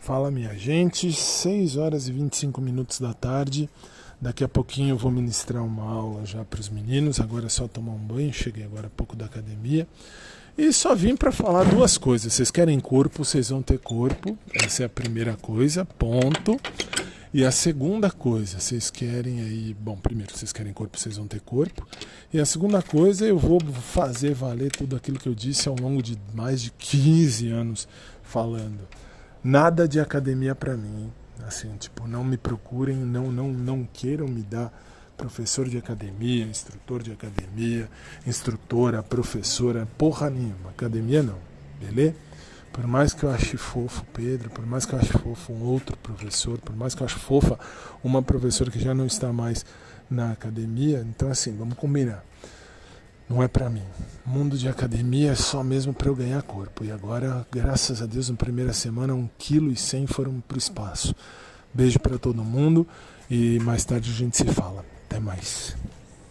Fala minha gente, 6 horas e 25 minutos da tarde. Daqui a pouquinho eu vou ministrar uma aula já para os meninos. Agora é só tomar um banho. Cheguei agora há pouco da academia. E só vim para falar duas coisas. Vocês querem corpo, vocês vão ter corpo. Essa é a primeira coisa, ponto. E a segunda coisa, vocês querem aí. Bom, primeiro, vocês querem corpo, vocês vão ter corpo. E a segunda coisa, eu vou fazer valer tudo aquilo que eu disse ao longo de mais de 15 anos falando nada de academia para mim. Assim, tipo, não me procurem, não, não, não queiram me dar professor de academia, instrutor de academia, instrutora, professora, porra nenhuma. Academia não, beleza? Por mais que eu ache fofo Pedro, por mais que eu ache fofo um outro professor, por mais que eu ache fofa uma professora que já não está mais na academia, então assim, vamos combinar não é para mim. Mundo de academia é só mesmo para eu ganhar corpo. E agora, graças a Deus, na primeira semana, 1,1 kg foram para o espaço. Beijo para todo mundo e mais tarde a gente se fala. Até mais.